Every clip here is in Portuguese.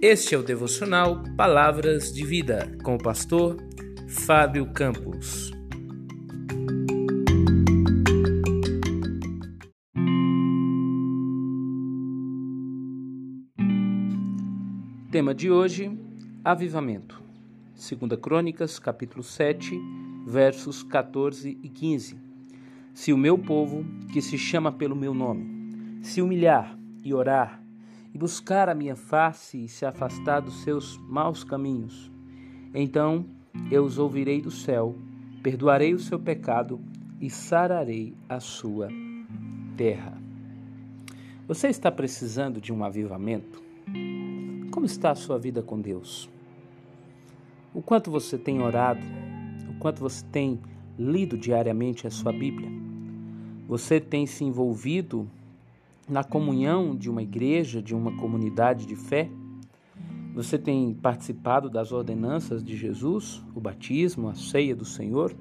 Este é o devocional Palavras de Vida com o pastor Fábio Campos. Tema de hoje: Avivamento. 2 Crônicas, capítulo 7, versos 14 e 15. Se o meu povo, que se chama pelo meu nome, se humilhar e orar e buscar a minha face e se afastar dos seus maus caminhos. Então eu os ouvirei do céu, perdoarei o seu pecado e sararei a sua terra. Você está precisando de um avivamento? Como está a sua vida com Deus? O quanto você tem orado? O quanto você tem lido diariamente a sua Bíblia? Você tem se envolvido na comunhão de uma igreja, de uma comunidade de fé? Você tem participado das ordenanças de Jesus, o batismo, a ceia do Senhor?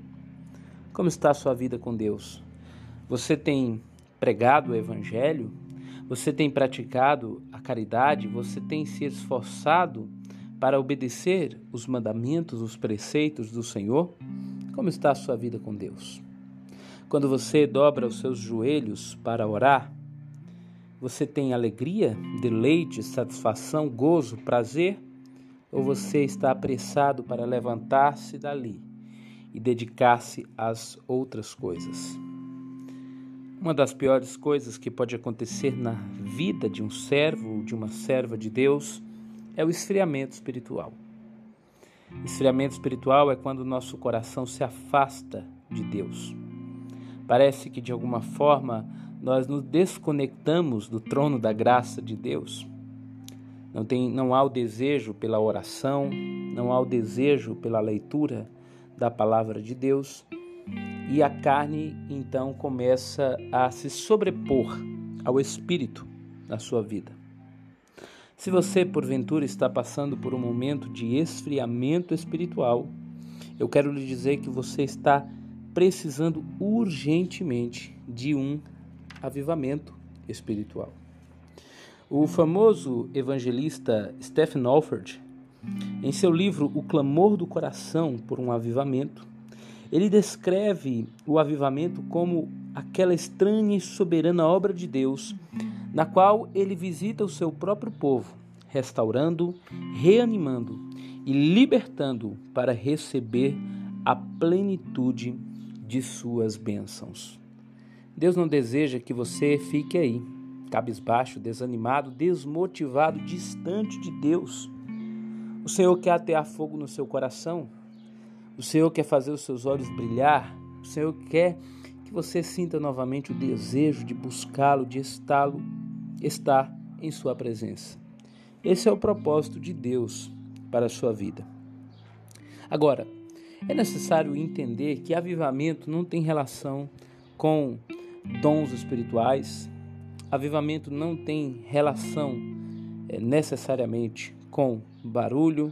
Como está a sua vida com Deus? Você tem pregado o Evangelho? Você tem praticado a caridade? Você tem se esforçado para obedecer os mandamentos, os preceitos do Senhor? Como está a sua vida com Deus? Quando você dobra os seus joelhos para orar, você tem alegria, deleite, satisfação, gozo, prazer? Ou você está apressado para levantar-se dali e dedicar-se às outras coisas? Uma das piores coisas que pode acontecer na vida de um servo ou de uma serva de Deus é o esfriamento espiritual. Esfriamento espiritual é quando o nosso coração se afasta de Deus. Parece que de alguma forma nós nos desconectamos do trono da graça de Deus. Não, tem, não há o desejo pela oração, não há o desejo pela leitura da palavra de Deus, e a carne então começa a se sobrepor ao espírito na sua vida. Se você, porventura, está passando por um momento de esfriamento espiritual, eu quero lhe dizer que você está precisando urgentemente de um avivamento espiritual. O famoso evangelista Stephen Alford, em seu livro O Clamor do Coração por um Avivamento, ele descreve o avivamento como aquela estranha e soberana obra de Deus, na qual ele visita o seu próprio povo, restaurando, reanimando e libertando para receber a plenitude de suas bênçãos. Deus não deseja que você fique aí, cabisbaixo, desanimado, desmotivado, distante de Deus. O Senhor quer atear fogo no seu coração. O Senhor quer fazer os seus olhos brilhar. O Senhor quer que você sinta novamente o desejo de buscá-lo, de está-lo, estar em sua presença. Esse é o propósito de Deus para a sua vida. Agora, é necessário entender que avivamento não tem relação com dons espirituais. Avivamento não tem relação é, necessariamente com barulho,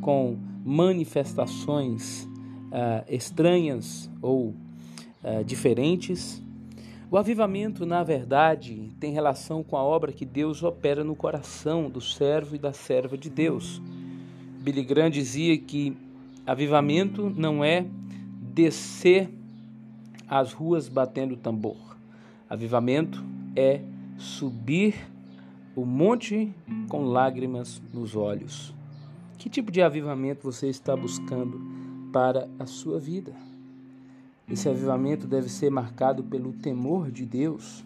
com manifestações uh, estranhas ou uh, diferentes. O avivamento, na verdade, tem relação com a obra que Deus opera no coração do servo e da serva de Deus. Billy Graham dizia que avivamento não é descer as ruas batendo tambor. Avivamento é subir o monte com lágrimas nos olhos. Que tipo de avivamento você está buscando para a sua vida? Esse avivamento deve ser marcado pelo temor de Deus.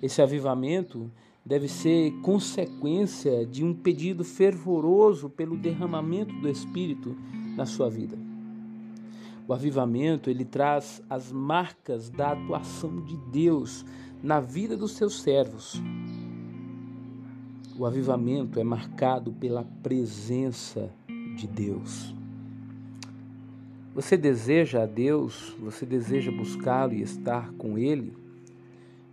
Esse avivamento deve ser consequência de um pedido fervoroso pelo derramamento do Espírito na sua vida. O avivamento, ele traz as marcas da atuação de Deus na vida dos seus servos. O avivamento é marcado pela presença de Deus. Você deseja a Deus? Você deseja buscá-lo e estar com Ele?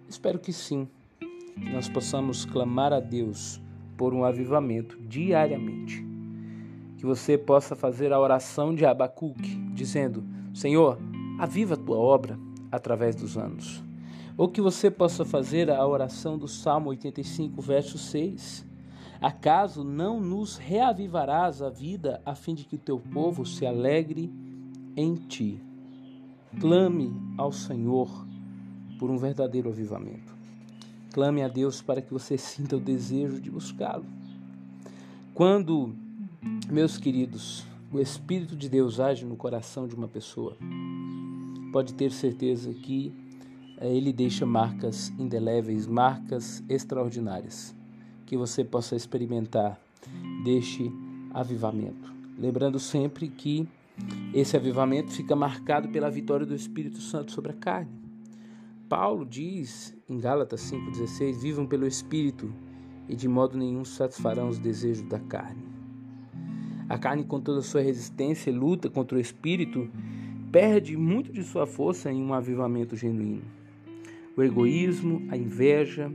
Espero que sim. Que nós possamos clamar a Deus por um avivamento diariamente que você possa fazer a oração de Abacuque, dizendo: Senhor, aviva a tua obra através dos anos. Ou que você possa fazer a oração do Salmo 85, verso 6. Acaso não nos reavivarás a vida a fim de que o teu povo se alegre em ti? Clame ao Senhor por um verdadeiro avivamento. Clame a Deus para que você sinta o desejo de buscá-lo. Quando, meus queridos, o Espírito de Deus age no coração de uma pessoa, pode ter certeza que eh, ele deixa marcas indeléveis, marcas extraordinárias que você possa experimentar deste avivamento. Lembrando sempre que esse avivamento fica marcado pela vitória do Espírito Santo sobre a carne. Paulo diz em Gálatas 5,16: Vivam pelo Espírito e de modo nenhum satisfarão os desejos da carne. A carne, com toda a sua resistência e luta contra o Espírito, perde muito de sua força em um avivamento genuíno. O egoísmo, a inveja,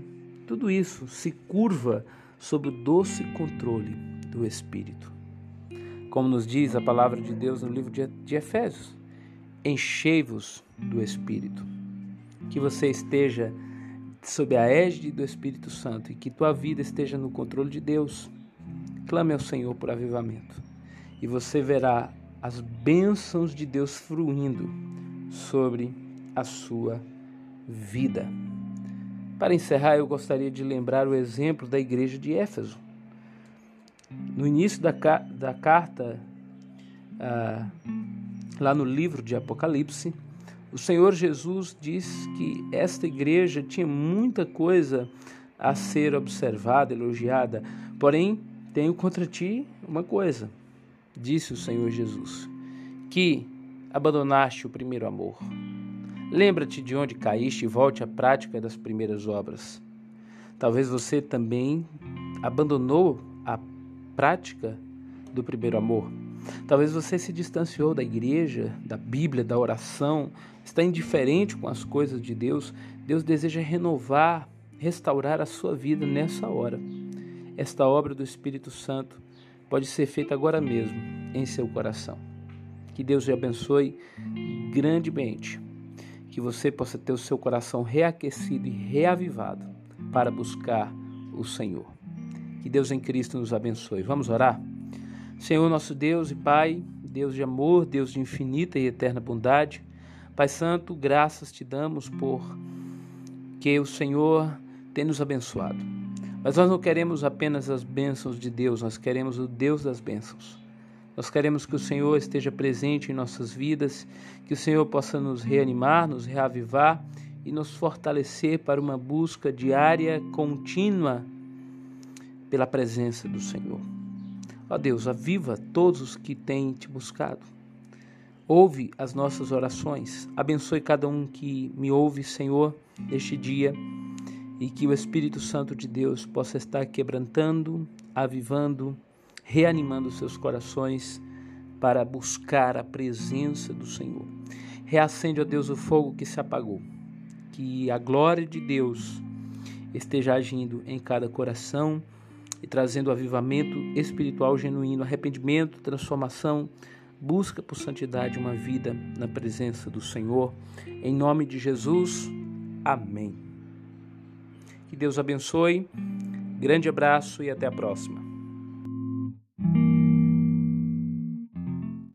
tudo isso se curva sob o doce controle do Espírito. Como nos diz a palavra de Deus no livro de Efésios: enchei-vos do Espírito. Que você esteja sob a égide do Espírito Santo e que tua vida esteja no controle de Deus. Clame ao Senhor por avivamento e você verá as bênçãos de Deus fluindo sobre a sua vida. Para encerrar, eu gostaria de lembrar o exemplo da igreja de Éfeso. No início da, da carta, ah, lá no livro de Apocalipse, o Senhor Jesus diz que esta igreja tinha muita coisa a ser observada, elogiada, porém tenho contra ti uma coisa, disse o Senhor Jesus, que abandonaste o primeiro amor. Lembra-te de onde caíste e volte à prática das primeiras obras. Talvez você também abandonou a prática do primeiro amor. Talvez você se distanciou da igreja, da Bíblia, da oração, está indiferente com as coisas de Deus. Deus deseja renovar, restaurar a sua vida nessa hora. Esta obra do Espírito Santo pode ser feita agora mesmo em seu coração. Que Deus te abençoe grandemente que você possa ter o seu coração reaquecido e reavivado para buscar o Senhor. Que Deus em Cristo nos abençoe. Vamos orar? Senhor, nosso Deus e Pai, Deus de amor, Deus de infinita e eterna bondade, Pai Santo, graças te damos por que o Senhor tem nos abençoado. Mas nós não queremos apenas as bênçãos de Deus, nós queremos o Deus das bênçãos. Nós queremos que o Senhor esteja presente em nossas vidas, que o Senhor possa nos reanimar, nos reavivar e nos fortalecer para uma busca diária, contínua, pela presença do Senhor. Ó Deus, aviva todos os que têm te buscado. Ouve as nossas orações, abençoe cada um que me ouve, Senhor, neste dia, e que o Espírito Santo de Deus possa estar quebrantando, avivando, reanimando seus corações para buscar a presença do Senhor. Reacende, ó Deus, o fogo que se apagou. Que a glória de Deus esteja agindo em cada coração e trazendo avivamento espiritual genuíno, arrependimento, transformação, busca por santidade, uma vida na presença do Senhor. Em nome de Jesus, amém. Deus abençoe. Grande abraço e até a próxima.